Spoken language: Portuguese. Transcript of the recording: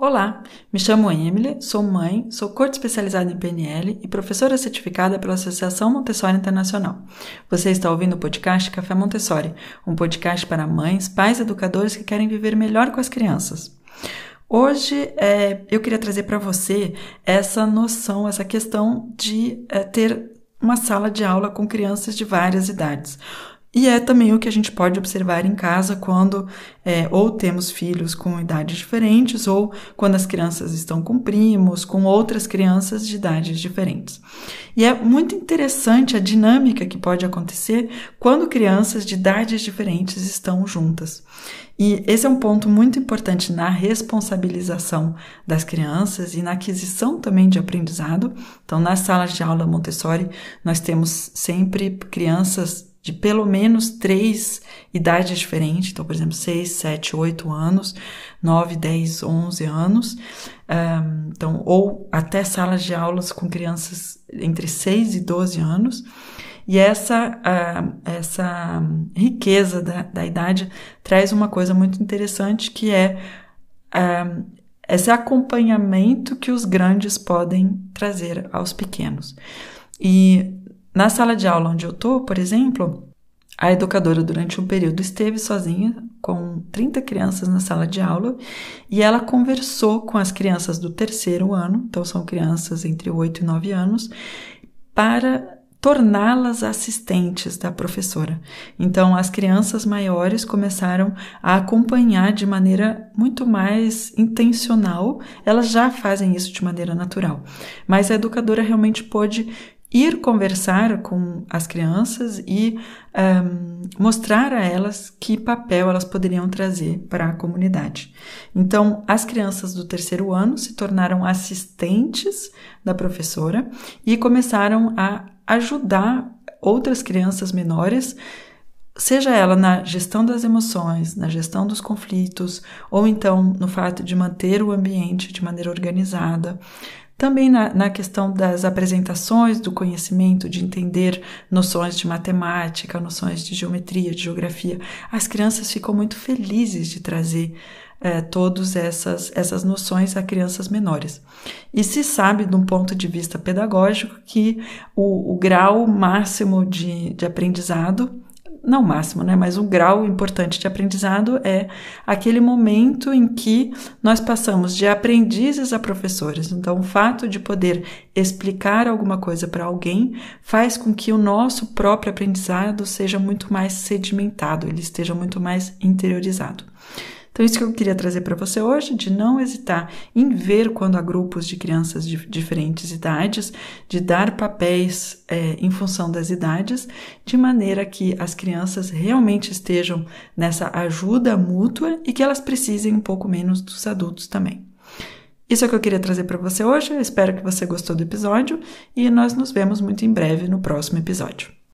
Olá, me chamo Emily, sou mãe, sou coach especializada em PNL e professora certificada pela Associação Montessori Internacional. Você está ouvindo o podcast Café Montessori, um podcast para mães, pais e educadores que querem viver melhor com as crianças. Hoje é, eu queria trazer para você essa noção, essa questão de é, ter uma sala de aula com crianças de várias idades. E é também o que a gente pode observar em casa quando é, ou temos filhos com idades diferentes, ou quando as crianças estão com primos, com outras crianças de idades diferentes. E é muito interessante a dinâmica que pode acontecer quando crianças de idades diferentes estão juntas. E esse é um ponto muito importante na responsabilização das crianças e na aquisição também de aprendizado. Então, nas salas de aula Montessori, nós temos sempre crianças de pelo menos três idades diferentes, então, por exemplo, 6, 7, 8 anos, 9, 10, 11 anos, um, então, ou até salas de aulas com crianças entre 6 e 12 anos, e essa, uh, essa riqueza da, da idade traz uma coisa muito interessante que é uh, esse acompanhamento que os grandes podem trazer aos pequenos. E na sala de aula onde eu tô, por exemplo, a educadora durante um período esteve sozinha com 30 crianças na sala de aula e ela conversou com as crianças do terceiro ano, então são crianças entre 8 e 9 anos, para torná-las assistentes da professora. Então, as crianças maiores começaram a acompanhar de maneira muito mais intencional, elas já fazem isso de maneira natural, mas a educadora realmente pôde ir conversar com as crianças e um, mostrar a elas que papel elas poderiam trazer para a comunidade. Então, as crianças do terceiro ano se tornaram assistentes da professora e começaram a ajudar outras crianças menores seja ela na gestão das emoções, na gestão dos conflitos, ou então no fato de manter o ambiente de maneira organizada, também na, na questão das apresentações do conhecimento, de entender noções de matemática, noções de geometria, de geografia, as crianças ficam muito felizes de trazer é, todas essas, essas noções a crianças menores. E se sabe, de um ponto de vista pedagógico, que o, o grau máximo de, de aprendizado não máximo, né, mas um grau importante de aprendizado é aquele momento em que nós passamos de aprendizes a professores. Então, o fato de poder explicar alguma coisa para alguém faz com que o nosso próprio aprendizado seja muito mais sedimentado, ele esteja muito mais interiorizado. Então, isso que eu queria trazer para você hoje, de não hesitar em ver quando há grupos de crianças de diferentes idades, de dar papéis é, em função das idades, de maneira que as crianças realmente estejam nessa ajuda mútua e que elas precisem um pouco menos dos adultos também. Isso é o que eu queria trazer para você hoje. Eu espero que você gostou do episódio e nós nos vemos muito em breve no próximo episódio.